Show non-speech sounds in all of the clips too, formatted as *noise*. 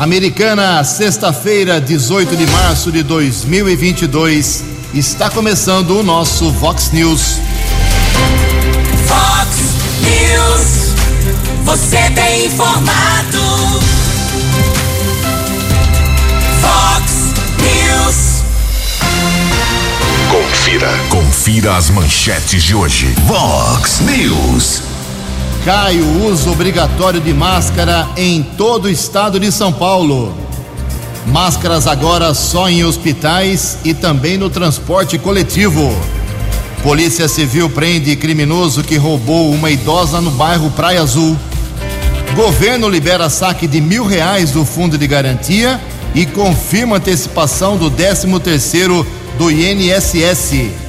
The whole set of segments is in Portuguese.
Americana, sexta-feira, 18 de março de 2022, está começando o nosso Vox News. Vox News, você tem informado. Vox News. Confira, confira as manchetes de hoje. Vox News. Cai o uso obrigatório de máscara em todo o estado de São Paulo. Máscaras agora só em hospitais e também no transporte coletivo. Polícia Civil prende criminoso que roubou uma idosa no bairro Praia Azul. Governo libera saque de mil reais do fundo de garantia e confirma antecipação do 13 terceiro do INSS.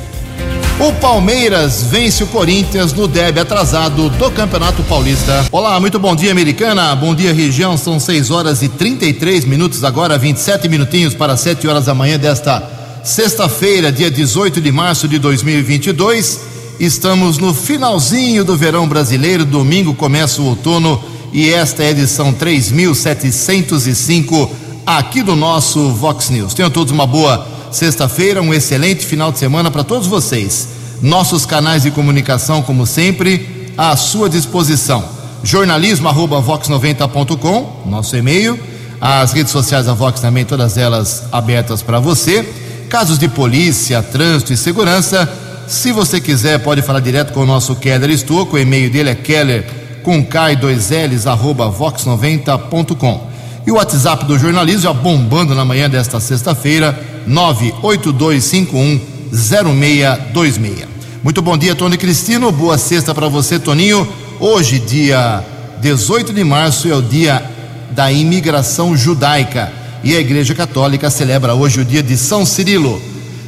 O Palmeiras vence o Corinthians no derby atrasado do Campeonato Paulista. Olá, muito bom dia, americana. Bom dia, região. São 6 horas e 33 minutos agora, 27 minutinhos para 7 horas da manhã desta sexta-feira, dia 18 de março de 2022. Estamos no finalzinho do verão brasileiro. Domingo começa o outono e esta é a edição 3705 aqui do nosso Vox News. Tenham todos uma boa sexta-feira, um excelente final de semana para todos vocês. Nossos canais de comunicação, como sempre, à sua disposição. jornalismo@vox90.com, nosso e-mail, as redes sociais da Vox também, todas elas abertas para você. Casos de polícia, trânsito e segurança, se você quiser, pode falar direto com o nosso Keller Estouco, o e-mail dele é keller com K2Ls, arroba vox90.com. E o WhatsApp do jornalismo já bombando na manhã desta sexta-feira, 982510626. Muito bom dia, Tony Cristino. Boa sexta para você, Toninho. Hoje, dia 18 de março, é o dia da imigração judaica. E a Igreja Católica celebra hoje o dia de São Cirilo.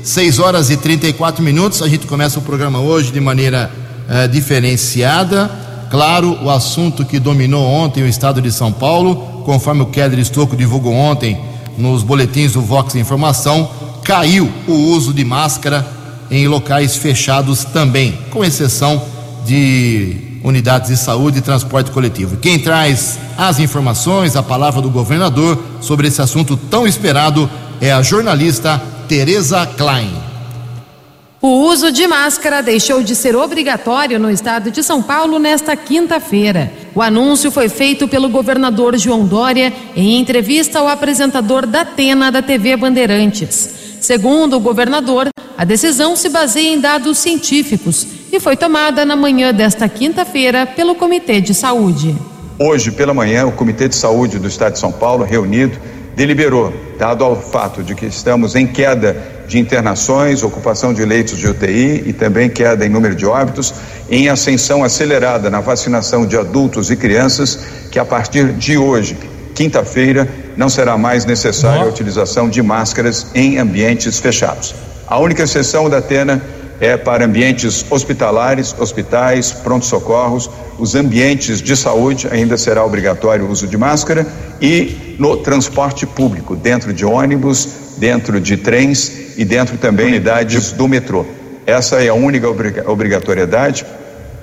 6 horas e 34 minutos. A gente começa o programa hoje de maneira eh, diferenciada. Claro, o assunto que dominou ontem o estado de São Paulo, conforme o Keller Estocco divulgou ontem nos boletins do Vox Informação, caiu o uso de máscara em locais fechados também, com exceção de unidades de saúde e transporte coletivo. Quem traz as informações, a palavra do governador sobre esse assunto tão esperado é a jornalista Tereza Klein. O uso de máscara deixou de ser obrigatório no estado de São Paulo nesta quinta-feira. O anúncio foi feito pelo governador João Dória em entrevista ao apresentador da Atena da TV Bandeirantes. Segundo o governador, a decisão se baseia em dados científicos e foi tomada na manhã desta quinta-feira pelo Comitê de Saúde. Hoje pela manhã, o Comitê de Saúde do Estado de São Paulo, reunido, deliberou, dado ao fato de que estamos em queda de internações, ocupação de leitos de UTI e também queda em número de óbitos, em ascensão acelerada na vacinação de adultos e crianças, que a partir de hoje, quinta-feira, não será mais necessária a utilização de máscaras em ambientes fechados. A única exceção da Atena é para ambientes hospitalares, hospitais, pronto-socorros, os ambientes de saúde ainda será obrigatório o uso de máscara e no transporte público, dentro de ônibus, dentro de trens e dentro também unidades do metrô. Essa é a única obrigatoriedade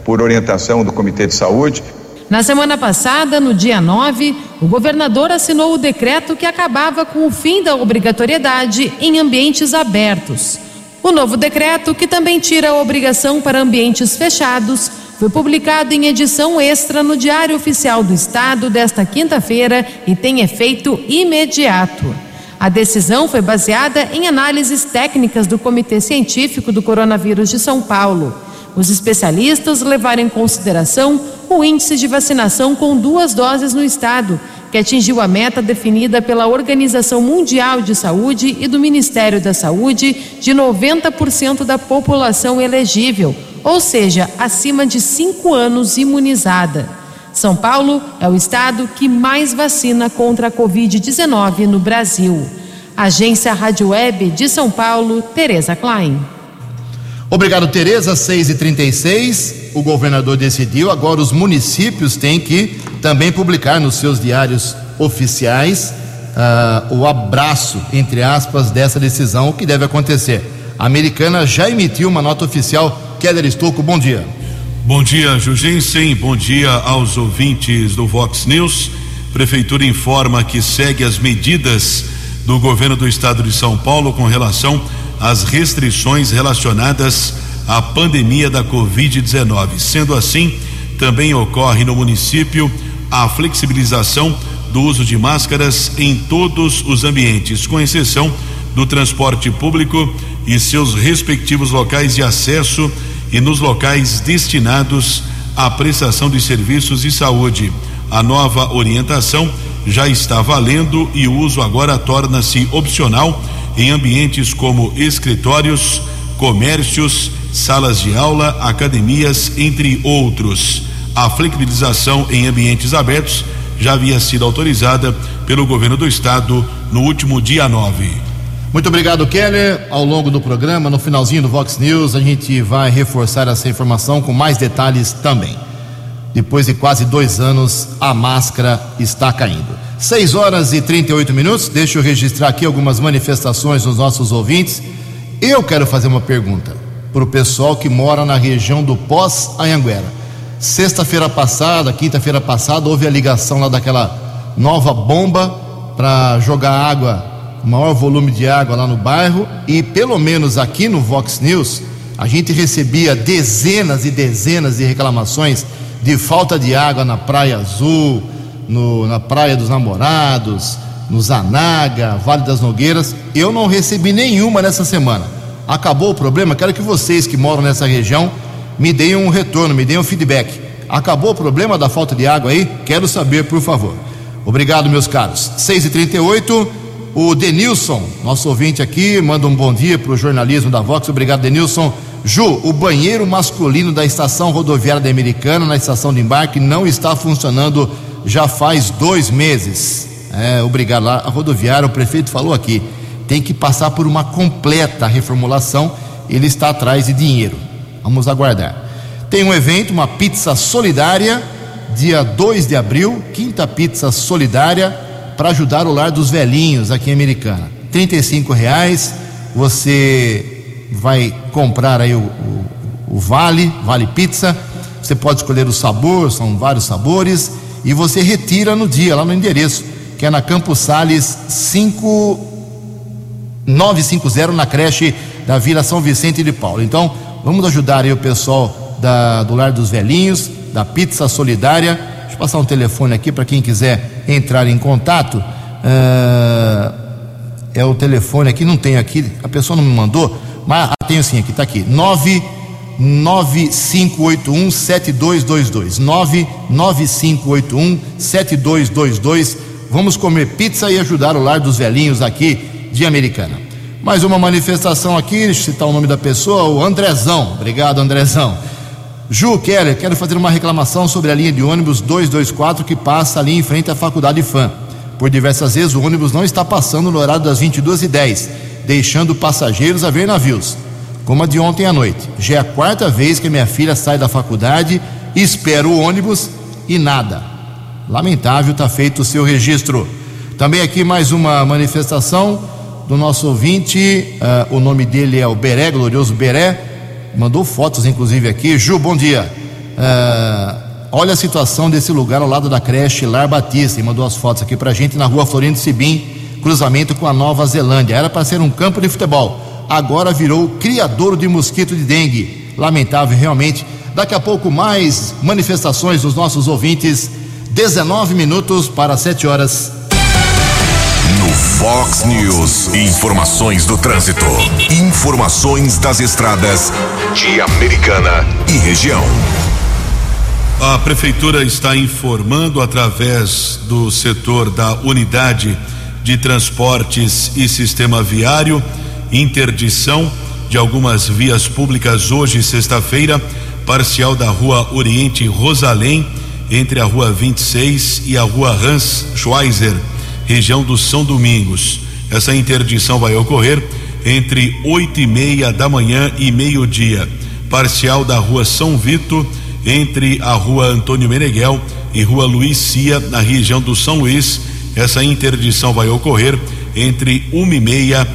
por orientação do Comitê de Saúde. Na semana passada, no dia 9, o governador assinou o decreto que acabava com o fim da obrigatoriedade em ambientes abertos. O novo decreto, que também tira a obrigação para ambientes fechados, foi publicado em edição extra no Diário Oficial do Estado desta quinta-feira e tem efeito imediato. A decisão foi baseada em análises técnicas do Comitê Científico do Coronavírus de São Paulo. Os especialistas levaram em consideração o índice de vacinação com duas doses no estado, que atingiu a meta definida pela Organização Mundial de Saúde e do Ministério da Saúde de 90% da população elegível, ou seja, acima de cinco anos imunizada. São Paulo é o estado que mais vacina contra a Covid-19 no Brasil. Agência Rádio Web de São Paulo, Tereza Klein. Obrigado, Tereza. 6 e 36 O governador decidiu. Agora os municípios têm que também publicar nos seus diários oficiais uh, o abraço, entre aspas, dessa decisão, o que deve acontecer. A americana já emitiu uma nota oficial. Keller Estocco, bom dia. Bom dia, Jugensen. Bom dia aos ouvintes do Vox News. Prefeitura informa que segue as medidas do governo do estado de São Paulo com relação às restrições relacionadas à pandemia da Covid-19. Sendo assim, também ocorre no município a flexibilização do uso de máscaras em todos os ambientes, com exceção do transporte público e seus respectivos locais de acesso e nos locais destinados à prestação de serviços de saúde. A nova orientação já está valendo e o uso agora torna-se opcional em ambientes como escritórios, comércios, salas de aula, academias, entre outros. A flexibilização em ambientes abertos já havia sido autorizada pelo governo do estado no último dia 9. Muito obrigado, Keller. Ao longo do programa, no finalzinho do Vox News, a gente vai reforçar essa informação com mais detalhes também. Depois de quase dois anos, a máscara está caindo. 6 horas e 38 minutos. Deixa eu registrar aqui algumas manifestações dos nossos ouvintes. Eu quero fazer uma pergunta para o pessoal que mora na região do Pós-Anhanguera. Sexta-feira passada, quinta-feira passada, houve a ligação lá daquela nova bomba para jogar água, maior volume de água lá no bairro. E pelo menos aqui no Vox News, a gente recebia dezenas e dezenas de reclamações de falta de água na Praia Azul, no, na Praia dos Namorados, no Zanaga, Vale das Nogueiras. Eu não recebi nenhuma nessa semana. Acabou o problema? Quero que vocês que moram nessa região me deem um retorno, me deem um feedback. Acabou o problema da falta de água aí? Quero saber, por favor. Obrigado, meus caros. 6h38, o Denilson, nosso ouvinte aqui, manda um bom dia para o jornalismo da Vox. Obrigado, Denilson. Ju, o banheiro masculino da estação rodoviária da Americana, na estação de embarque, não está funcionando já faz dois meses. É, obrigado lá. A rodoviária, o prefeito falou aqui, tem que passar por uma completa reformulação. Ele está atrás de dinheiro. Vamos aguardar. Tem um evento, uma pizza solidária, dia 2 de abril, quinta pizza solidária para ajudar o lar dos velhinhos aqui em Americana. R$ reais. Você vai comprar aí o, o, o vale, vale pizza. Você pode escolher o sabor, são vários sabores e você retira no dia lá no endereço que é na Campos Sales 5950 na creche da Vila São Vicente de Paulo. Então, Vamos ajudar aí o pessoal da, do Lar dos Velhinhos, da Pizza Solidária. Deixa eu passar um telefone aqui para quem quiser entrar em contato. Uh, é o telefone aqui, não tem aqui, a pessoa não me mandou, mas ah, tenho sim aqui, está aqui. 99581 7222. 99581 7222. Vamos comer pizza e ajudar o Lar dos Velhinhos aqui de Americana. Mais uma manifestação aqui, citar o nome da pessoa, o Andrezão. Obrigado, Andrezão. Ju Keller, quero fazer uma reclamação sobre a linha de ônibus 224 que passa ali em frente à Faculdade FAM. Por diversas vezes o ônibus não está passando no horário das 22h10, deixando passageiros a ver navios, como a de ontem à noite. Já é a quarta vez que minha filha sai da faculdade, espero o ônibus e nada. Lamentável, está feito o seu registro. Também aqui mais uma manifestação do nosso ouvinte. Uh, o nome dele é o Beré, glorioso Beré. Mandou fotos, inclusive, aqui. Ju, bom dia. Uh, olha a situação desse lugar ao lado da creche Lar Batista. E mandou as fotos aqui pra gente na rua Florindo Sibim, cruzamento com a Nova Zelândia. Era para ser um campo de futebol. Agora virou criador de mosquito de dengue. Lamentável, realmente. Daqui a pouco, mais manifestações dos nossos ouvintes. 19 minutos para 7 horas. Fox News. Informações do trânsito. Informações das estradas de Americana e região. A prefeitura está informando através do setor da unidade de transportes e sistema viário interdição de algumas vias públicas hoje, sexta-feira, parcial da Rua Oriente Rosalém, entre a Rua 26 e a Rua Hans Schweizer região do São Domingos. Essa interdição vai ocorrer entre oito e meia da manhã e meio-dia. Parcial da rua São Vito, entre a rua Antônio Meneghel e rua Luiz Cia, na região do São Luís. Essa interdição vai ocorrer entre uma e meia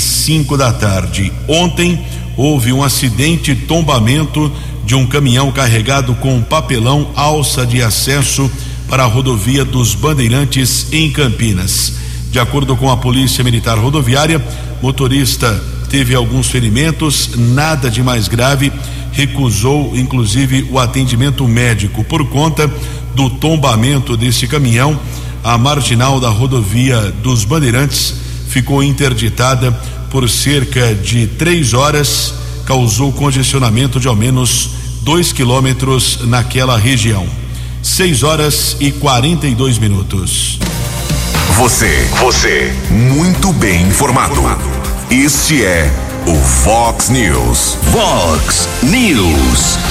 cinco da tarde. Ontem houve um acidente tombamento de um caminhão carregado com papelão alça de acesso para a rodovia dos Bandeirantes em Campinas. De acordo com a Polícia Militar Rodoviária, motorista teve alguns ferimentos, nada de mais grave, recusou inclusive o atendimento médico por conta do tombamento desse caminhão. A marginal da rodovia dos Bandeirantes ficou interditada por cerca de três horas, causou congestionamento de ao menos dois quilômetros naquela região. Seis horas e 42 minutos. Você, você, muito bem informado. Este é o Fox News. Fox News.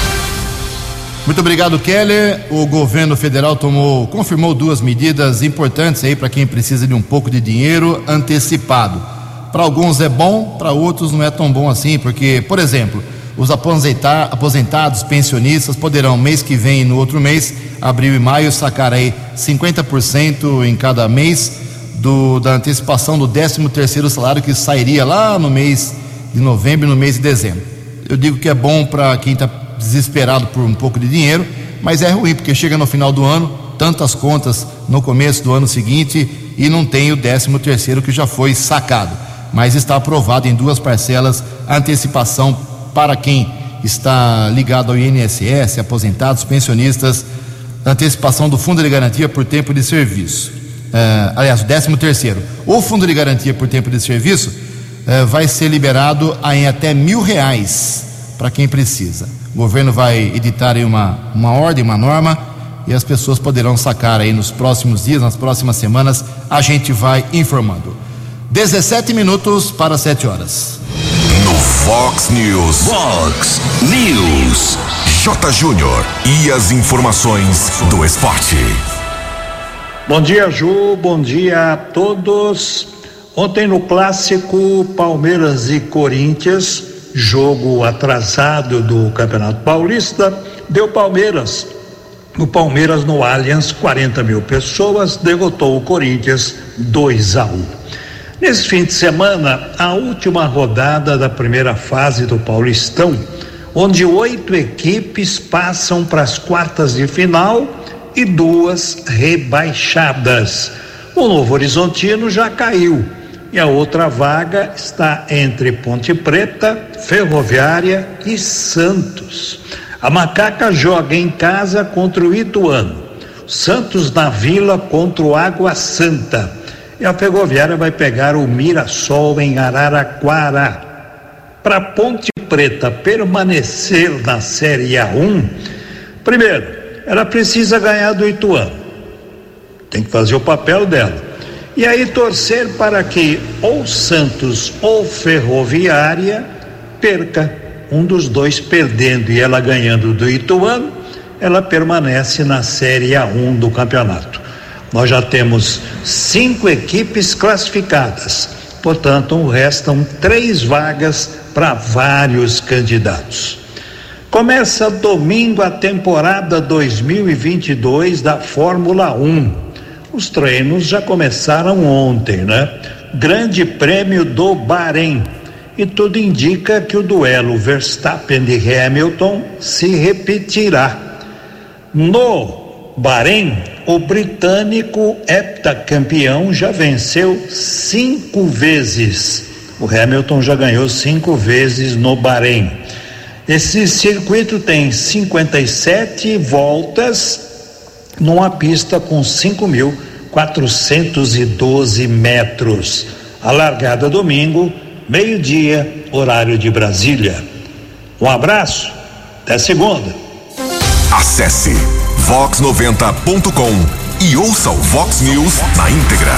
Muito obrigado, Keller. O governo federal tomou, confirmou duas medidas importantes aí para quem precisa de um pouco de dinheiro antecipado. Para alguns é bom, para outros não é tão bom assim, porque, por exemplo, os aposentados, pensionistas poderão mês que vem e no outro mês, abril e maio, sacar aí 50% em cada mês do, da antecipação do 13 terceiro salário que sairia lá no mês de novembro e no mês de dezembro. Eu digo que é bom para quem está desesperado por um pouco de dinheiro, mas é ruim porque chega no final do ano, tantas contas no começo do ano seguinte e não tem o 13 terceiro que já foi sacado. Mas está aprovado em duas parcelas antecipação para quem está ligado ao INSS, aposentados, pensionistas, antecipação do Fundo de Garantia por tempo de serviço. Uh, aliás, o 13 terceiro. O Fundo de Garantia por tempo de serviço uh, vai ser liberado em até mil reais para quem precisa. O governo vai editar aí uma, uma ordem, uma norma, e as pessoas poderão sacar aí nos próximos dias, nas próximas semanas, a gente vai informando. 17 minutos para 7 horas. No Fox News. Fox News. J. Júnior. E as informações do esporte. Bom dia, Ju. Bom dia a todos. Ontem no clássico Palmeiras e Corinthians, jogo atrasado do Campeonato Paulista, deu Palmeiras. O Palmeiras no Allianz, 40 mil pessoas, derrotou o Corinthians 2 a 1. Nesse fim de semana, a última rodada da primeira fase do Paulistão, onde oito equipes passam para as quartas de final e duas rebaixadas. O Novo Horizontino já caiu e a outra vaga está entre Ponte Preta, Ferroviária e Santos. A Macaca joga em casa contra o Ituano, Santos na Vila contra o Água Santa e a Ferroviária vai pegar o Mirassol em Araraquara. Para Ponte Preta permanecer na Série A1, primeiro, ela precisa ganhar do Ituano. Tem que fazer o papel dela. E aí torcer para que ou Santos ou Ferroviária perca. Um dos dois perdendo e ela ganhando do Ituano, ela permanece na Série A1 do campeonato. Nós já temos cinco equipes classificadas, portanto, restam três vagas para vários candidatos. Começa domingo a temporada 2022 da Fórmula 1. Os treinos já começaram ontem, né? Grande Prêmio do Bahrein. E tudo indica que o duelo Verstappen e Hamilton se repetirá. No Bahrein, o britânico heptacampeão já venceu cinco vezes. O Hamilton já ganhou cinco vezes no Bahrein. Esse circuito tem 57 voltas numa pista com 5.412 metros. A largada domingo, meio-dia, horário de Brasília. Um abraço, até segunda. Acesse vox90.com e ouça o Vox News na íntegra.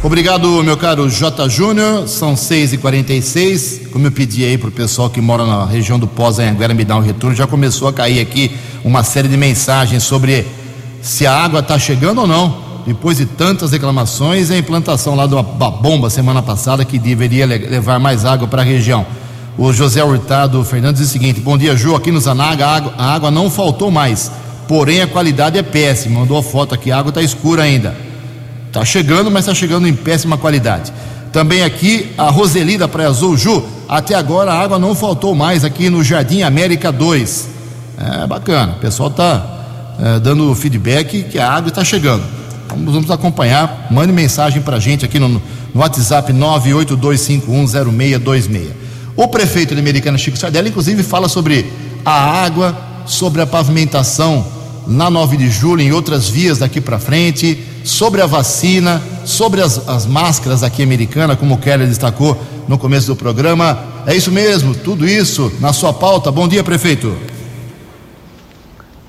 Obrigado, meu caro J. Júnior. São 6 e 46 Como eu pedi aí pro pessoal que mora na região do Pós Anhanguera me dar um retorno, já começou a cair aqui uma série de mensagens sobre se a água está chegando ou não. Depois de tantas reclamações, a implantação lá de uma bomba semana passada que deveria levar mais água para a região. O José Hurtado Fernandes diz o seguinte: Bom dia, Ju. Aqui no Zanaga a água, a água não faltou mais, porém a qualidade é péssima. Mandou a foto aqui, a água está escura ainda. Está chegando, mas está chegando em péssima qualidade. Também aqui a Roseli da Praia Azul, Ju, até agora a água não faltou mais aqui no Jardim América 2. É bacana, o pessoal está eh, dando feedback que a água está chegando. Vamos, vamos acompanhar. Mande mensagem para a gente aqui no, no WhatsApp 982510626. O prefeito de Americana, Chico Sardelli, inclusive fala sobre a água, sobre a pavimentação na 9 de julho, em outras vias daqui para frente, sobre a vacina, sobre as, as máscaras aqui americana, como o Keller destacou no começo do programa. É isso mesmo, tudo isso na sua pauta. Bom dia, prefeito.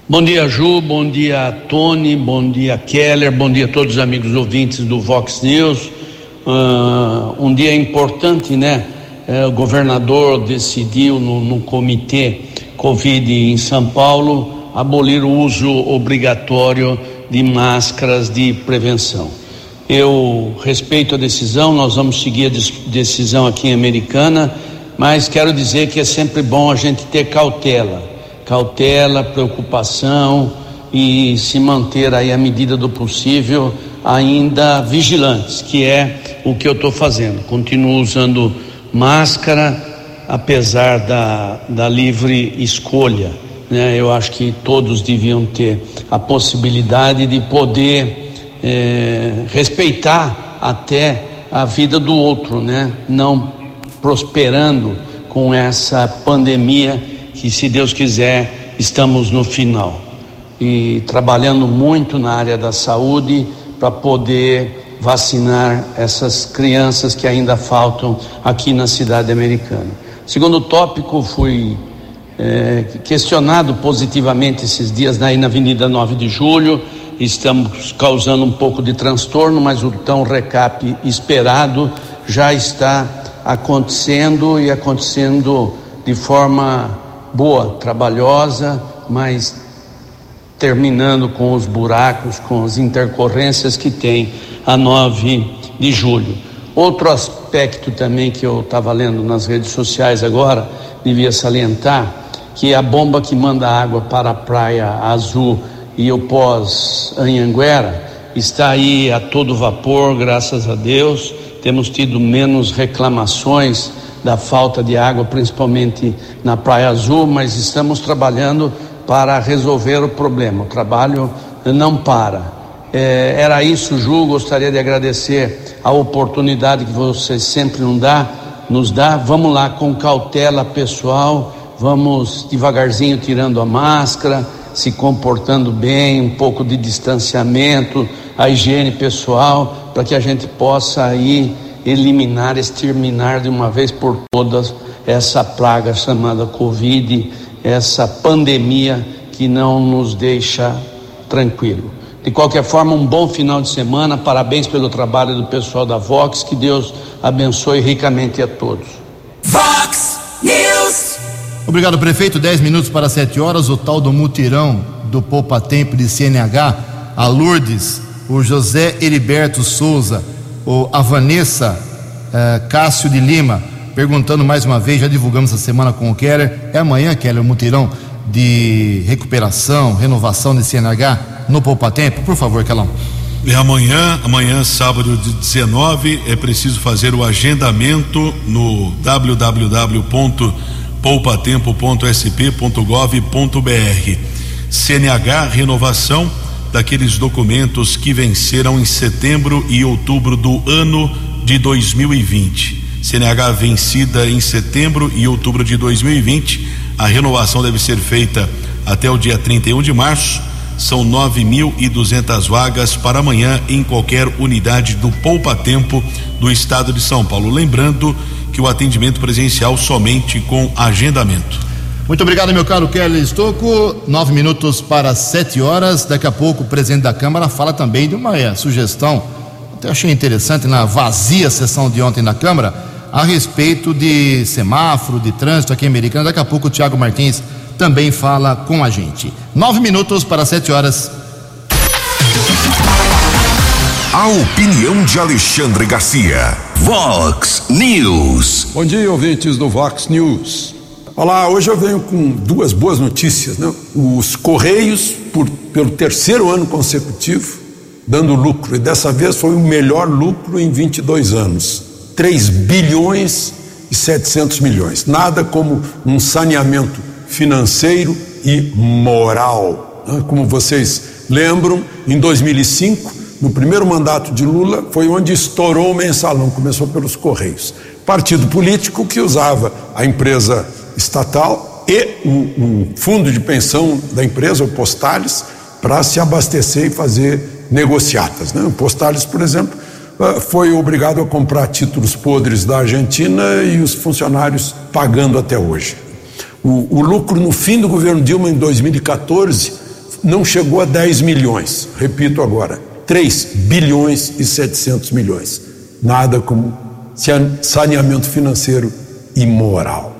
Bom dia, Ju, bom dia, Tony, bom dia, Keller, bom dia a todos os amigos ouvintes do Vox News. Uh, um dia importante, né? Uh, o governador decidiu no, no comitê Covid em São Paulo abolir o uso obrigatório de máscaras de prevenção. Eu respeito a decisão, nós vamos seguir a decisão aqui em Americana, mas quero dizer que é sempre bom a gente ter cautela cautela, preocupação e se manter aí à medida do possível ainda vigilantes, que é o que eu estou fazendo. Continuo usando máscara, apesar da, da livre escolha. Né? Eu acho que todos deviam ter a possibilidade de poder é, respeitar até a vida do outro, né? Não prosperando com essa pandemia que, se Deus quiser, estamos no final e trabalhando muito na área da saúde para poder vacinar essas crianças que ainda faltam aqui na cidade americana. Segundo tópico, fui é, questionado positivamente esses dias aí na Avenida 9 de Julho. Estamos causando um pouco de transtorno, mas o tão recap esperado já está acontecendo e acontecendo de forma boa, trabalhosa, mas terminando com os buracos, com as intercorrências que tem a 9 de julho. Outro aspecto também que eu estava lendo nas redes sociais agora, devia salientar, que a bomba que manda água para a Praia Azul e o pós-Anhanguera está aí a todo vapor, graças a Deus. Temos tido menos reclamações da falta de água, principalmente na Praia Azul, mas estamos trabalhando para resolver o problema. O trabalho não para. É, era isso, Ju. Gostaria de agradecer a oportunidade que você sempre nos dá, nos dá. Vamos lá com cautela pessoal, vamos devagarzinho tirando a máscara, se comportando bem, um pouco de distanciamento, a higiene pessoal, para que a gente possa aí eliminar, exterminar de uma vez por todas essa praga chamada Covid, essa pandemia que não nos deixa tranquilo. De qualquer forma, um bom final de semana. Parabéns pelo trabalho do pessoal da Vox. Que Deus abençoe ricamente a todos. News. Obrigado, prefeito. Dez minutos para sete horas. O tal do mutirão do Poupa Tempo de CNH, a Lourdes, o José Heriberto Souza o, a Vanessa uh, Cássio de Lima, perguntando mais uma vez, já divulgamos essa semana com o Keller, é amanhã, Keller, o mutirão de recuperação, renovação de CNH no Poupa Tempo? Por favor, Kelão. É amanhã, amanhã, sábado de 19, é preciso fazer o agendamento no www.poupatempo.sp.gov.br. CNH Renovação daqueles documentos que venceram em setembro e outubro do ano de 2020. CNH vencida em setembro e outubro de 2020. A renovação deve ser feita até o dia 31 de março. São 9.200 vagas para amanhã em qualquer unidade do Poupa Tempo do estado de São Paulo. Lembrando que o atendimento presencial somente com agendamento. Muito obrigado, meu caro Kelly Estocco. Nove minutos para sete horas. Daqui a pouco o presidente da Câmara fala também de uma é, sugestão, até achei interessante, na vazia sessão de ontem na Câmara, a respeito de semáforo, de trânsito aqui em Americana. Daqui a pouco o Tiago Martins também fala com a gente. Nove minutos para sete horas. A opinião de Alexandre Garcia. Vox News. Bom dia, ouvintes do Vox News. Olá, hoje eu venho com duas boas notícias. Né? Os Correios, por, pelo terceiro ano consecutivo, dando lucro, e dessa vez foi o melhor lucro em 22 anos 3 bilhões e 700 milhões. Nada como um saneamento financeiro e moral. Né? Como vocês lembram, em 2005, no primeiro mandato de Lula, foi onde estourou o mensalão, começou pelos Correios. Partido político que usava a empresa estatal e o, o fundo de pensão da empresa, o Postales, para se abastecer e fazer negociatas. Né? O Postales, por exemplo, ah, foi obrigado a comprar títulos podres da Argentina e os funcionários pagando até hoje. O, o, lucro no fim do governo Dilma, em 2014, não chegou a 10 milhões. Repito agora, 3 bilhões e 700 milhões. Nada como saneamento financeiro imoral.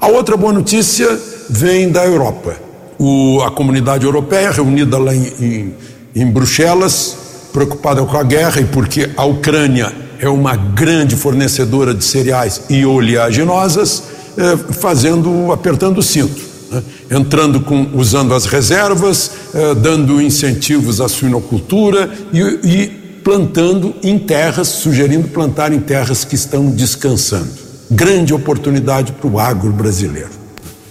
A outra boa notícia vem da Europa. O, a comunidade europeia, reunida lá em, em, em Bruxelas, preocupada com a guerra e porque a Ucrânia é uma grande fornecedora de cereais e oleaginosas, eh, fazendo, apertando o cinto, né? entrando com, usando as reservas, eh, dando incentivos à suinocultura e, e plantando em terras, sugerindo plantar em terras que estão descansando. Grande oportunidade para o agro brasileiro.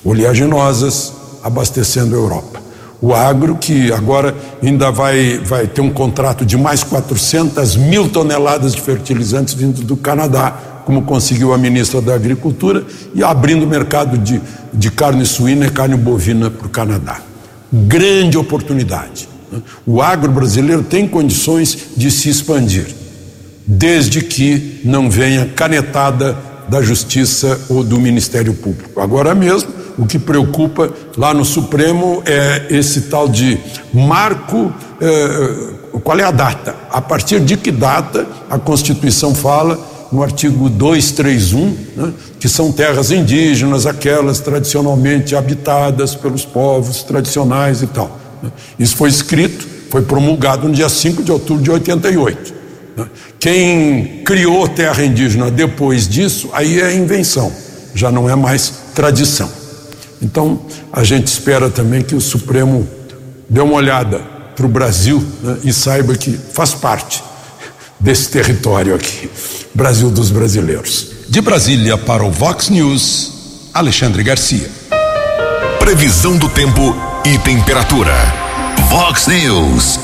Oleaginosas abastecendo a Europa. O agro, que agora ainda vai, vai ter um contrato de mais 400 mil toneladas de fertilizantes vindo do Canadá, como conseguiu a ministra da Agricultura, e abrindo o mercado de, de carne suína e carne bovina para o Canadá. Grande oportunidade. Né? O agro brasileiro tem condições de se expandir, desde que não venha canetada da Justiça ou do Ministério Público. Agora mesmo, o que preocupa lá no Supremo é esse tal de marco. É, qual é a data? A partir de que data a Constituição fala no artigo 231, né, que são terras indígenas, aquelas tradicionalmente habitadas pelos povos tradicionais e tal. Né. Isso foi escrito, foi promulgado no dia 5 de outubro de 88. Né. Quem criou terra indígena depois disso, aí é invenção, já não é mais tradição. Então, a gente espera também que o Supremo dê uma olhada para o Brasil né, e saiba que faz parte desse território aqui, Brasil dos brasileiros. De Brasília para o Vox News, Alexandre Garcia. Previsão do tempo e temperatura. Vox News.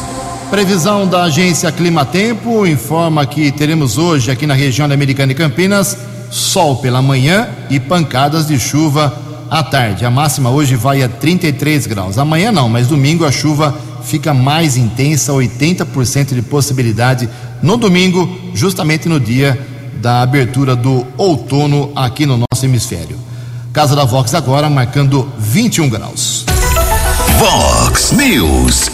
Previsão da agência Climatempo informa que teremos hoje aqui na região da Americana e Campinas sol pela manhã e pancadas de chuva à tarde. A máxima hoje vai a 33 graus. Amanhã não, mas domingo a chuva fica mais intensa, 80% de possibilidade no domingo, justamente no dia da abertura do outono aqui no nosso hemisfério. Casa da Vox agora marcando 21 graus. Vox News.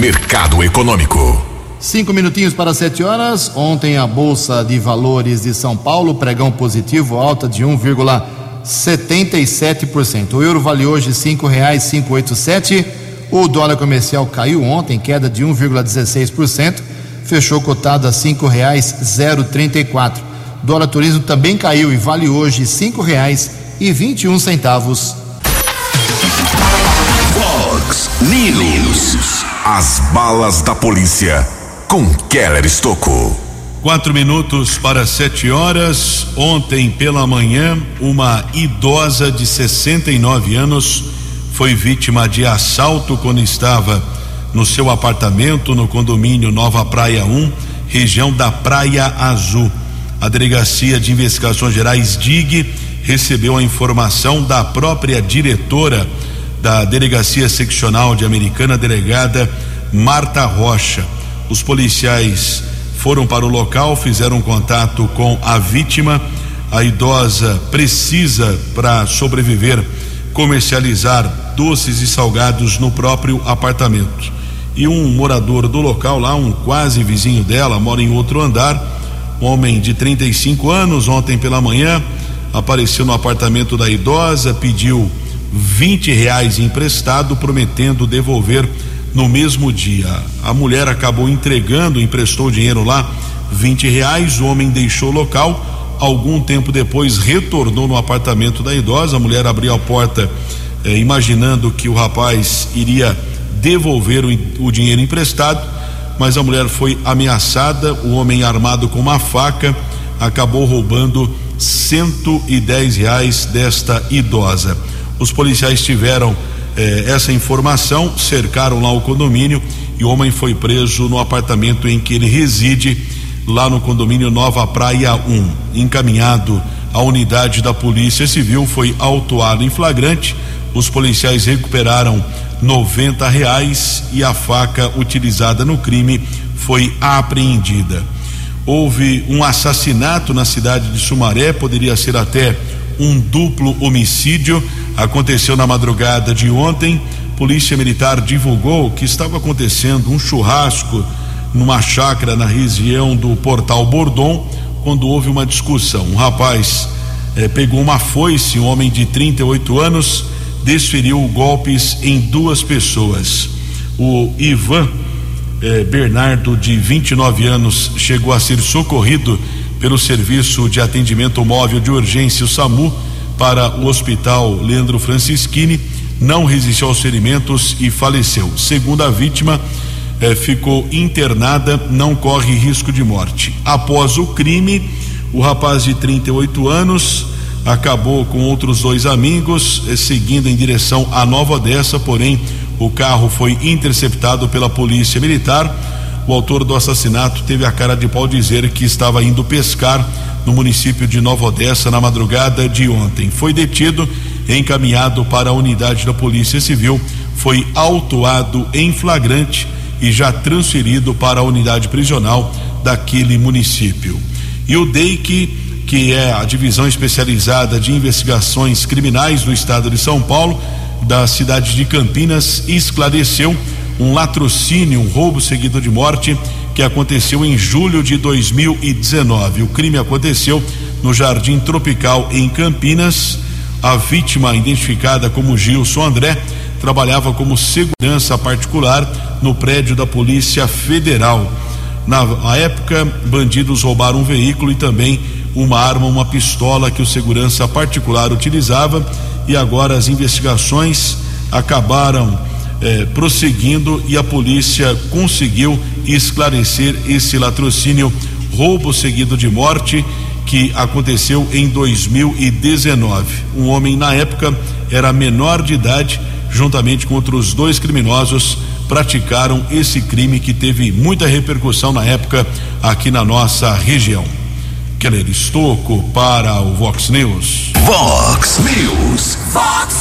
Mercado Econômico. Cinco minutinhos para sete horas. Ontem a Bolsa de Valores de São Paulo, pregão positivo, alta de 1,77%. O euro vale hoje cinco reais cinco oito sete. O dólar comercial caiu ontem, queda de 1,16%, fechou cotado a cinco reais zero trinta e quatro. Dólar turismo também caiu e vale hoje cinco reais e vinte e um centavos. Fox News. As balas da polícia com Keller Estocou. Quatro minutos para sete horas. Ontem pela manhã, uma idosa de 69 anos foi vítima de assalto quando estava no seu apartamento no condomínio Nova Praia 1, região da Praia Azul. A Delegacia de Investigações Gerais DIG recebeu a informação da própria diretora da Delegacia Seccional de Americana, delegada Marta Rocha os policiais foram para o local, fizeram contato com a vítima. A idosa precisa, para sobreviver, comercializar doces e salgados no próprio apartamento. E um morador do local, lá, um quase vizinho dela, mora em outro andar, um homem de 35 anos, ontem pela manhã, apareceu no apartamento da idosa, pediu 20 reais emprestado, prometendo devolver no mesmo dia. A mulher acabou entregando, emprestou dinheiro lá, 20 reais. O homem deixou o local. Algum tempo depois retornou no apartamento da idosa. A mulher abriu a porta, eh, imaginando que o rapaz iria devolver o, o dinheiro emprestado, mas a mulher foi ameaçada. O homem armado com uma faca acabou roubando 110 reais desta idosa. Os policiais tiveram eh, essa informação, cercaram lá o condomínio e o homem foi preso no apartamento em que ele reside, lá no condomínio Nova Praia 1. Encaminhado à unidade da Polícia Civil, foi autuado em flagrante. Os policiais recuperaram 90 reais e a faca utilizada no crime foi apreendida. Houve um assassinato na cidade de Sumaré, poderia ser até um duplo homicídio. Aconteceu na madrugada de ontem. Polícia Militar divulgou que estava acontecendo um churrasco numa chácara na região do Portal Bordon, quando houve uma discussão. Um rapaz eh, pegou uma foice, um homem de 38 anos, desferiu golpes em duas pessoas. O Ivan eh, Bernardo, de 29 anos, chegou a ser socorrido pelo Serviço de Atendimento Móvel de Urgência, o SAMU, para o Hospital Leandro Francischini não resistiu aos ferimentos e faleceu. Segundo a vítima, eh, ficou internada, não corre risco de morte. Após o crime, o rapaz de 38 anos acabou com outros dois amigos eh, seguindo em direção à Nova Odessa, porém o carro foi interceptado pela polícia militar. O autor do assassinato teve a cara de pau dizer que estava indo pescar no município de Nova Odessa na madrugada de ontem. Foi detido encaminhado para a unidade da Polícia Civil, foi autuado em flagrante e já transferido para a unidade prisional daquele município. E o DEIC, que é a divisão especializada de investigações criminais do estado de São Paulo, da cidade de Campinas, esclareceu um latrocínio, um roubo seguido de morte que aconteceu em julho de 2019. O crime aconteceu no Jardim Tropical em Campinas a vítima, identificada como Gilson André, trabalhava como segurança particular no prédio da Polícia Federal. Na época, bandidos roubaram um veículo e também uma arma, uma pistola que o segurança particular utilizava. E agora as investigações acabaram eh, prosseguindo e a polícia conseguiu esclarecer esse latrocínio roubo seguido de morte que aconteceu em 2019. Um homem na época era menor de idade, juntamente com outros dois criminosos, praticaram esse crime que teve muita repercussão na época aqui na nossa região. Keller Estocco para o Vox News. Vox News. Fox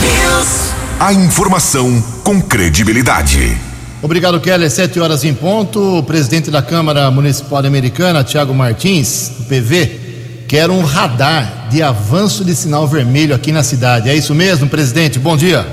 News. A informação com credibilidade. Obrigado, Keller. Sete horas em ponto. O presidente da Câmara Municipal Americana, Tiago Martins, do PV, quer um radar de avanço de sinal vermelho aqui na cidade. É isso mesmo, presidente? Bom dia.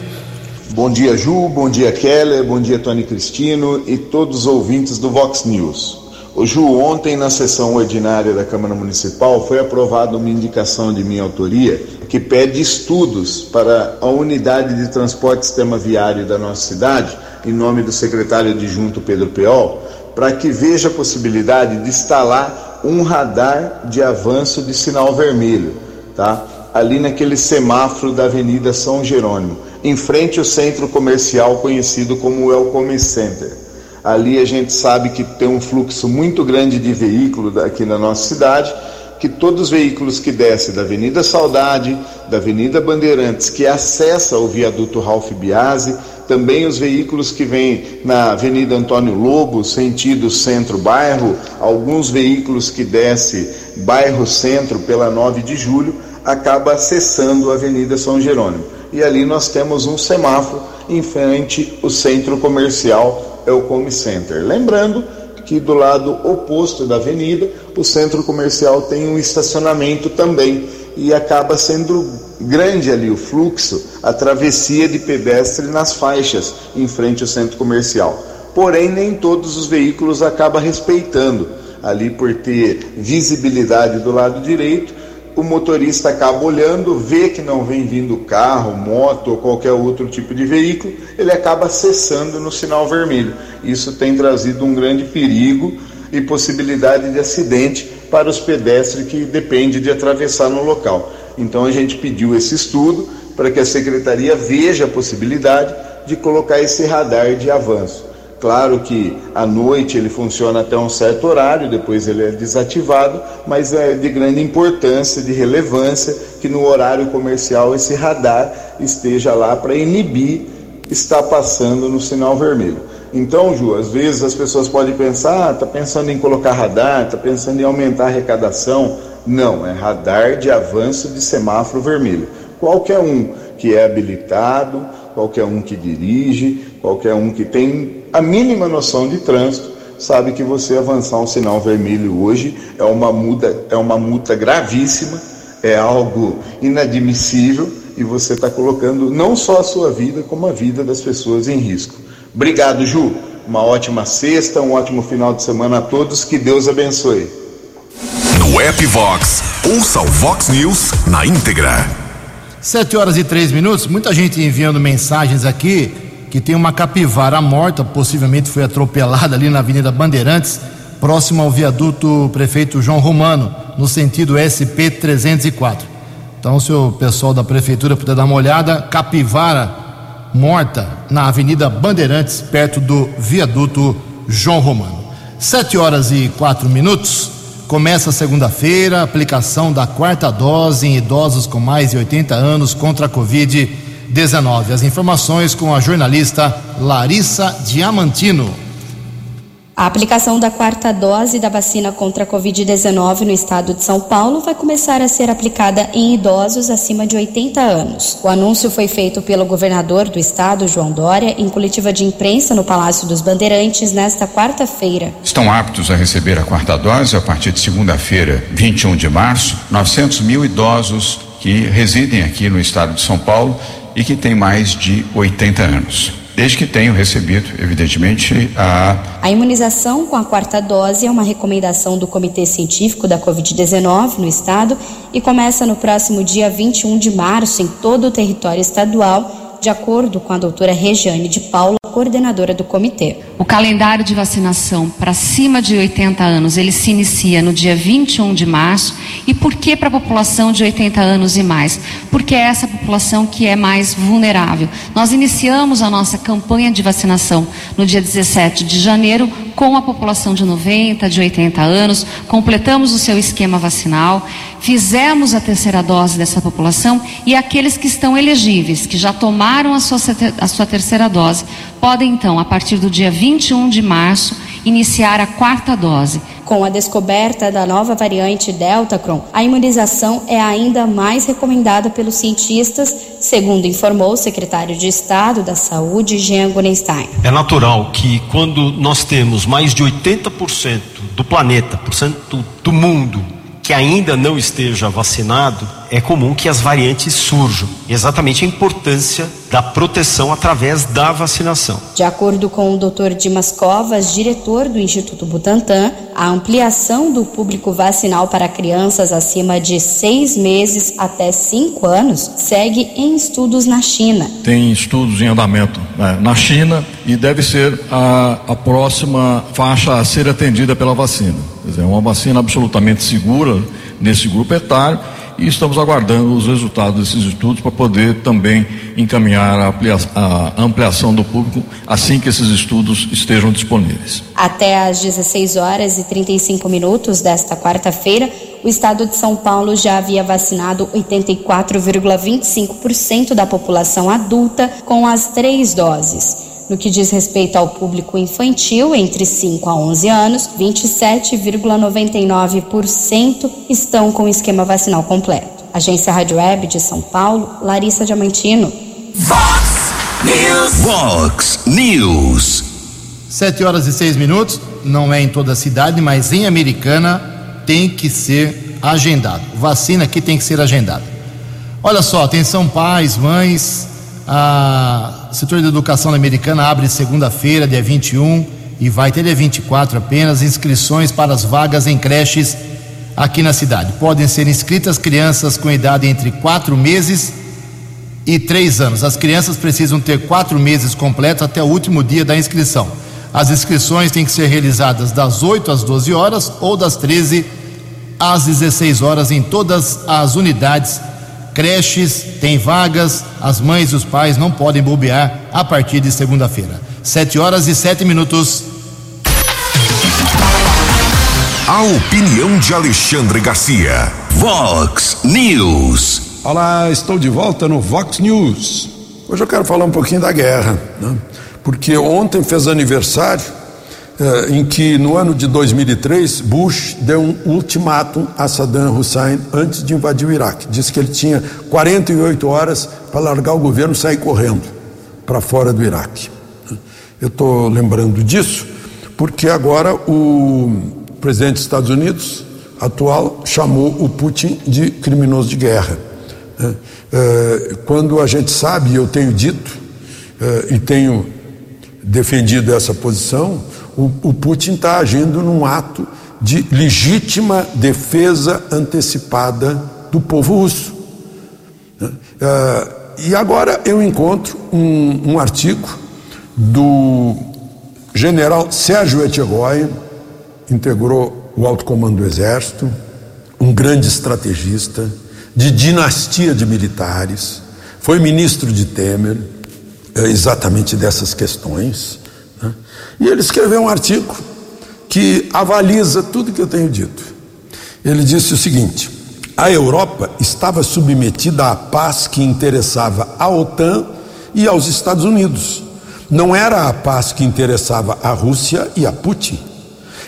Bom dia, Ju. Bom dia, Keller. Bom dia, Tony Cristino e todos os ouvintes do Vox News. Ju, ontem na sessão ordinária da Câmara Municipal foi aprovada uma indicação de minha autoria que pede estudos para a unidade de transporte e sistema viário da nossa cidade em nome do secretário adjunto Pedro Peol, para que veja a possibilidade de instalar um radar de avanço de sinal vermelho, tá? Ali naquele semáforo da Avenida São Jerônimo, em frente ao centro comercial conhecido como Welcome Center. Ali a gente sabe que tem um fluxo muito grande de veículos aqui na nossa cidade, que todos os veículos que descem da Avenida Saudade, da Avenida Bandeirantes, que acessa o viaduto Ralph Biasi, também os veículos que vêm na Avenida Antônio Lobo, sentido centro-bairro, alguns veículos que descem bairro-centro pela 9 de julho, acaba acessando a Avenida São Jerônimo. E ali nós temos um semáforo em frente ao centro comercial Elcome Center. Lembrando que do lado oposto da avenida, o centro comercial tem um estacionamento também e acaba sendo grande ali o fluxo, a travessia de pedestre nas faixas em frente ao centro comercial. Porém, nem todos os veículos acabam respeitando ali por ter visibilidade do lado direito. O motorista acaba olhando, vê que não vem vindo carro, moto ou qualquer outro tipo de veículo, ele acaba cessando no sinal vermelho. Isso tem trazido um grande perigo e possibilidade de acidente para os pedestres que dependem de atravessar no local. Então a gente pediu esse estudo para que a secretaria veja a possibilidade de colocar esse radar de avanço. Claro que à noite ele funciona até um certo horário, depois ele é desativado, mas é de grande importância, de relevância que no horário comercial esse radar esteja lá para inibir estar passando no sinal vermelho. Então, Ju, às vezes as pessoas podem pensar, ah, tá pensando em colocar radar, tá pensando em aumentar a arrecadação. Não, é radar de avanço de semáforo vermelho. Qualquer um que é habilitado, qualquer um que dirige, qualquer um que tem a mínima noção de trânsito, sabe que você avançar um sinal vermelho hoje é uma multa, é uma multa gravíssima, é algo inadmissível e você está colocando não só a sua vida, como a vida das pessoas em risco. Obrigado, Ju. Uma ótima sexta, um ótimo final de semana a todos. Que Deus abençoe. No app Vox, ouça o Vox News na íntegra. Sete horas e três minutos. Muita gente enviando mensagens aqui que tem uma capivara morta, possivelmente foi atropelada ali na Avenida Bandeirantes, próximo ao viaduto prefeito João Romano, no sentido SP 304. Então, se o pessoal da prefeitura puder dar uma olhada, capivara morta na Avenida Bandeirantes, perto do viaduto João Romano. Sete horas e quatro minutos. Começa segunda-feira aplicação da quarta dose em idosos com mais de 80 anos contra a Covid-19. As informações com a jornalista Larissa Diamantino. A aplicação da quarta dose da vacina contra a Covid-19 no estado de São Paulo vai começar a ser aplicada em idosos acima de 80 anos. O anúncio foi feito pelo governador do estado, João Dória, em coletiva de imprensa no Palácio dos Bandeirantes nesta quarta-feira. Estão aptos a receber a quarta dose a partir de segunda-feira, 21 de março, 900 mil idosos que residem aqui no estado de São Paulo e que têm mais de 80 anos desde que tenham recebido, evidentemente, a. A imunização com a quarta dose é uma recomendação do Comitê Científico da Covid-19 no estado e começa no próximo dia 21 de março em todo o território estadual, de acordo com a doutora Regiane de Paula coordenadora do comitê. O calendário de vacinação para cima de 80 anos, ele se inicia no dia 21 de março. E por que para a população de 80 anos e mais? Porque é essa população que é mais vulnerável. Nós iniciamos a nossa campanha de vacinação no dia 17 de janeiro com a população de 90, de 80 anos, completamos o seu esquema vacinal, fizemos a terceira dose dessa população e aqueles que estão elegíveis, que já tomaram a sua, a sua terceira dose, podem então, a partir do dia 21 de março, iniciar a quarta dose. Com a descoberta da nova variante Deltacron, a imunização é ainda mais recomendada pelos cientistas, segundo informou o secretário de Estado da Saúde, Jean Gunenstein. É natural que quando nós temos mais de 80% do planeta, porcento do mundo, que ainda não esteja vacinado, é comum que as variantes surjam. E exatamente a importância da proteção através da vacinação. De acordo com o Dr. Dimas Covas, diretor do Instituto Butantan, a ampliação do público vacinal para crianças acima de seis meses até cinco anos segue em estudos na China. Tem estudos em andamento né, na China e deve ser a, a próxima faixa a ser atendida pela vacina. É uma vacina absolutamente segura nesse grupo etário e estamos aguardando os resultados desses estudos para poder também encaminhar a, ampliação do público assim que esses estudos estejam disponíveis. Até às 16 horas e 35 minutos desta quarta-feira, o estado de São Paulo já havia vacinado 84,25% da população adulta com as três doses. No que diz respeito ao público infantil, entre 5 a 11 anos, 27,99% estão com o esquema vacinal completo. Agência Rádio Web de São Paulo, Larissa Diamantino. Vox News. Vox News. 7 horas e 6 minutos, não é em toda a cidade, mas em Americana tem que ser agendado. Vacina aqui tem que ser agendada. Olha só, atenção pais, mães, a setor de educação americana abre segunda-feira, dia 21, e vai até dia 24 apenas inscrições para as vagas em creches aqui na cidade. Podem ser inscritas crianças com idade entre 4 meses e 3 anos. As crianças precisam ter 4 meses completos até o último dia da inscrição. As inscrições têm que ser realizadas das 8 às 12 horas ou das 13 às 16 horas em todas as unidades creches têm vagas, as mães e os pais não podem bobear a partir de segunda-feira. Sete horas e sete minutos. A opinião de Alexandre Garcia. Vox News. Olá, estou de volta no Vox News. Hoje eu quero falar um pouquinho da guerra, né? porque ontem fez aniversário eh, em que no ano de 2003 Bush deu um ultimátum a Saddam Hussein antes de invadir o Iraque. Disse que ele tinha 48 horas para largar o governo e sair correndo para fora do Iraque. Eu estou lembrando disso porque agora o presidente dos Estados Unidos atual chamou o Putin de criminoso de guerra. Né? Eh, quando a gente sabe, eu tenho dito eh, e tenho defendido essa posição, o, o Putin está agindo num ato de legítima defesa antecipada do povo russo. Eh, e agora eu encontro um, um artigo do general Sérgio Etchegoyen, integrou o alto comando do Exército, um grande estrategista, de dinastia de militares, foi ministro de Temer, é, exatamente dessas questões. E ele escreveu um artigo que avaliza tudo que eu tenho dito. Ele disse o seguinte: a Europa estava submetida à paz que interessava à OTAN e aos Estados Unidos. Não era a paz que interessava à Rússia e a Putin.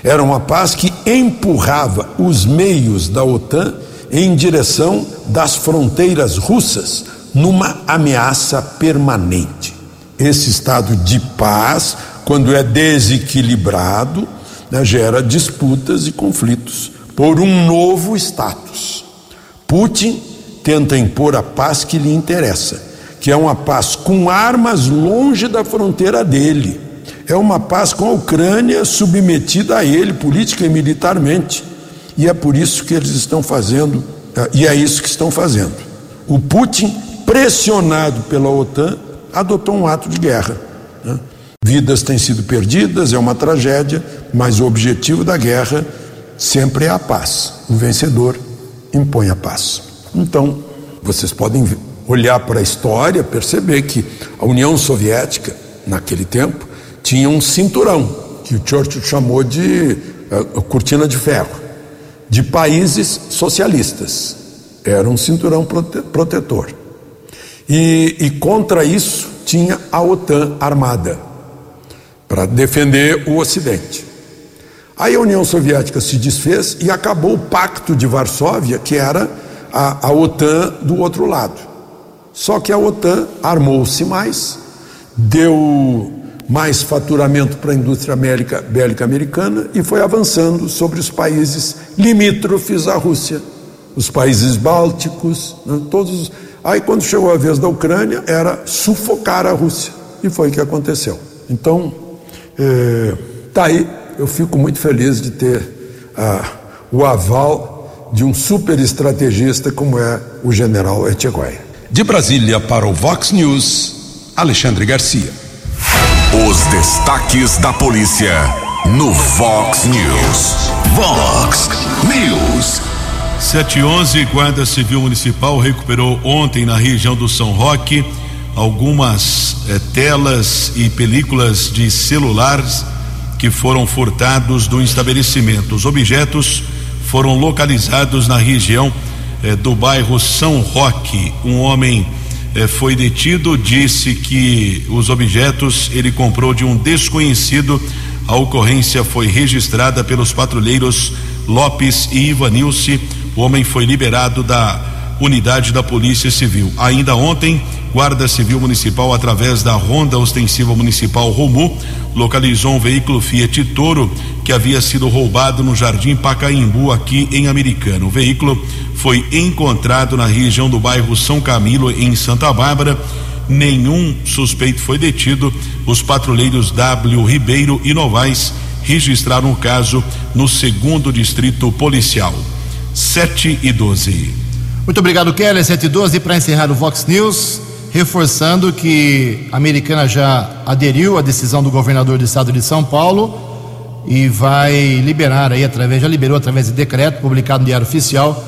Era uma paz que empurrava os meios da OTAN em direção das fronteiras russas, numa ameaça permanente. Esse estado de paz, quando é desequilibrado, né, gera disputas e conflitos por um novo status. Putin tenta impor a paz que lhe interessa, que é uma paz com armas longe da fronteira dele é uma paz com a Ucrânia submetida a ele, política e militarmente. E é por isso que eles estão fazendo, eh, e é isso que estão fazendo. O Putin, pressionado pela OTAN, adotou um ato de guerra. Né? Vidas têm sido perdidas, é uma tragédia, mas o objetivo da guerra sempre é a paz. O vencedor impõe a paz. Então, vocês podem olhar para a história, perceber que a União Soviética, naquele tempo, tinha um cinturão, que o Churchill chamou de uh, cortina de ferro, de países socialistas. Era um cinturão prote protetor. E, e contra isso tinha a OTAN armada, para defender o Ocidente. Aí a União Soviética se desfez e acabou o Pacto de Varsóvia, que era a, a OTAN do outro lado. Só que a OTAN armou-se mais, deu mais faturamento para a indústria bélica, bélica americana e foi avançando sobre os países limítrofes à Rússia, os países bálticos, né, todos. Aí, quando chegou a vez da Ucrânia, era sufocar a Rússia e foi o que aconteceu. Então, é, tá aí. Eu fico muito feliz de ter ah, o aval de um super estrategista como é o general Etchegóia. De Brasília para o Vox News, Alexandre Garcia. Os destaques da polícia no Vox News. Vox News. 711, Guarda Civil Municipal recuperou ontem na região do São Roque algumas eh, telas e películas de celulares que foram furtados do estabelecimento. Os objetos foram localizados na região eh, do bairro São Roque. Um homem eh, foi detido, disse que os objetos ele comprou de um desconhecido. A ocorrência foi registrada pelos patrulheiros Lopes e Ivanilce. O homem foi liberado da unidade da Polícia Civil. Ainda ontem, Guarda Civil Municipal, através da Ronda Ostensiva Municipal Romu, localizou um veículo Fiat Toro que havia sido roubado no Jardim Pacaembu, aqui em Americana. O veículo foi encontrado na região do bairro São Camilo, em Santa Bárbara. Nenhum suspeito foi detido. Os patrulheiros W. Ribeiro e Novaes registraram o caso no segundo distrito policial. 7 e 12. Muito obrigado, Keller. 7 e 12 para encerrar o Vox News reforçando que a americana já aderiu à decisão do governador do estado de São Paulo e vai liberar aí através, já liberou através de decreto publicado no Diário Oficial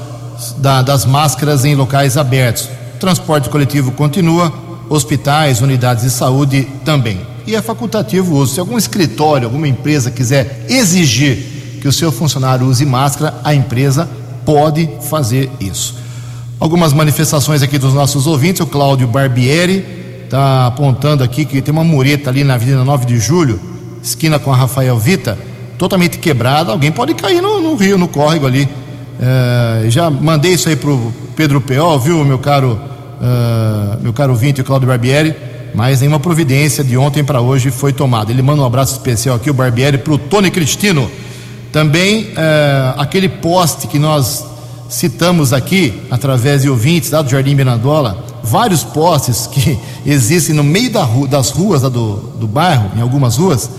da, das máscaras em locais abertos. Transporte coletivo continua, hospitais, unidades de saúde também. e é facultativo o uso. Se algum escritório, alguma empresa quiser exigir que o seu funcionário use máscara, a empresa pode fazer isso. Algumas manifestações aqui dos nossos ouvintes, o Cláudio Barbieri está apontando aqui que tem uma mureta ali na Avenida 9 de Julho, esquina com a Rafael Vita, totalmente quebrada, alguém pode cair no, no rio, no córrego ali. É, já mandei isso aí pro Pedro Peol, viu, meu caro, uh, meu caro ouvinte, o Cláudio Barbieri, mas nenhuma providência de ontem para hoje foi tomada. Ele manda um abraço especial aqui, o Barbieri, para o Tony Cristino. Também uh, aquele poste que nós citamos aqui, através de ouvintes lá do Jardim Mirandola, vários postes que *laughs* existem no meio da rua, das ruas do, do bairro, em algumas ruas,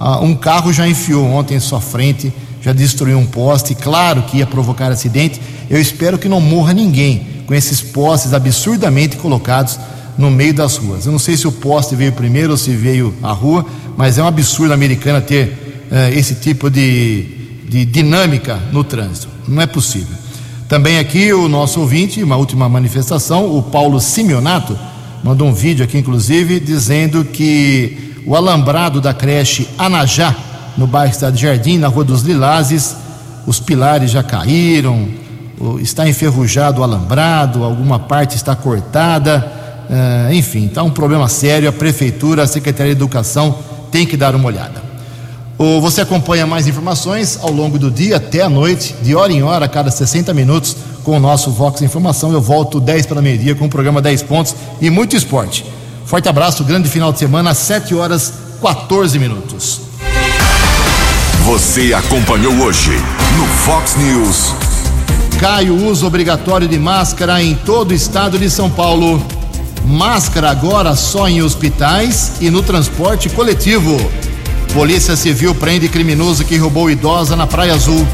uh, um carro já enfiou ontem em sua frente, já destruiu um poste, claro que ia provocar acidente. Eu espero que não morra ninguém com esses postes absurdamente colocados no meio das ruas. Eu não sei se o poste veio primeiro ou se veio a rua, mas é um absurdo americana ter uh, esse tipo de, de dinâmica no trânsito. Não é possível. Também aqui o nosso ouvinte, uma última manifestação, o Paulo Simeonato, mandou um vídeo aqui, inclusive, dizendo que o alambrado da creche Anajá, no bairro Estado de Jardim, na Rua dos Lilazes, os pilares já caíram, está enferrujado o alambrado, alguma parte está cortada, uh, enfim, está um problema sério. A Prefeitura, a Secretaria de Educação tem que dar uma olhada. Você acompanha mais informações ao longo do dia até a noite, de hora em hora, a cada 60 minutos, com o nosso Vox Informação. Eu volto 10 para meio-dia com o programa 10 pontos e muito esporte. Forte abraço, grande final de semana, às 7 horas 14 minutos. Você acompanhou hoje no Fox News. Cai o uso obrigatório de máscara em todo o estado de São Paulo. Máscara agora só em hospitais e no transporte coletivo. Polícia Civil prende criminoso que roubou idosa na Praia Azul.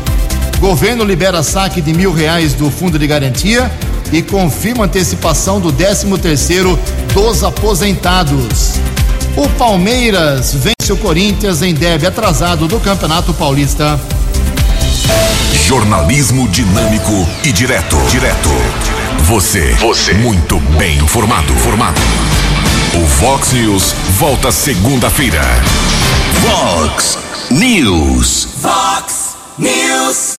Governo libera saque de mil reais do fundo de garantia e confirma antecipação do 13 terceiro dos aposentados. O Palmeiras vence o Corinthians em deve atrasado do Campeonato Paulista. Jornalismo dinâmico e direto. Direto. Você. Você. Muito bem informado. Formado. O Fox News volta segunda-feira. Fox News. Fox News.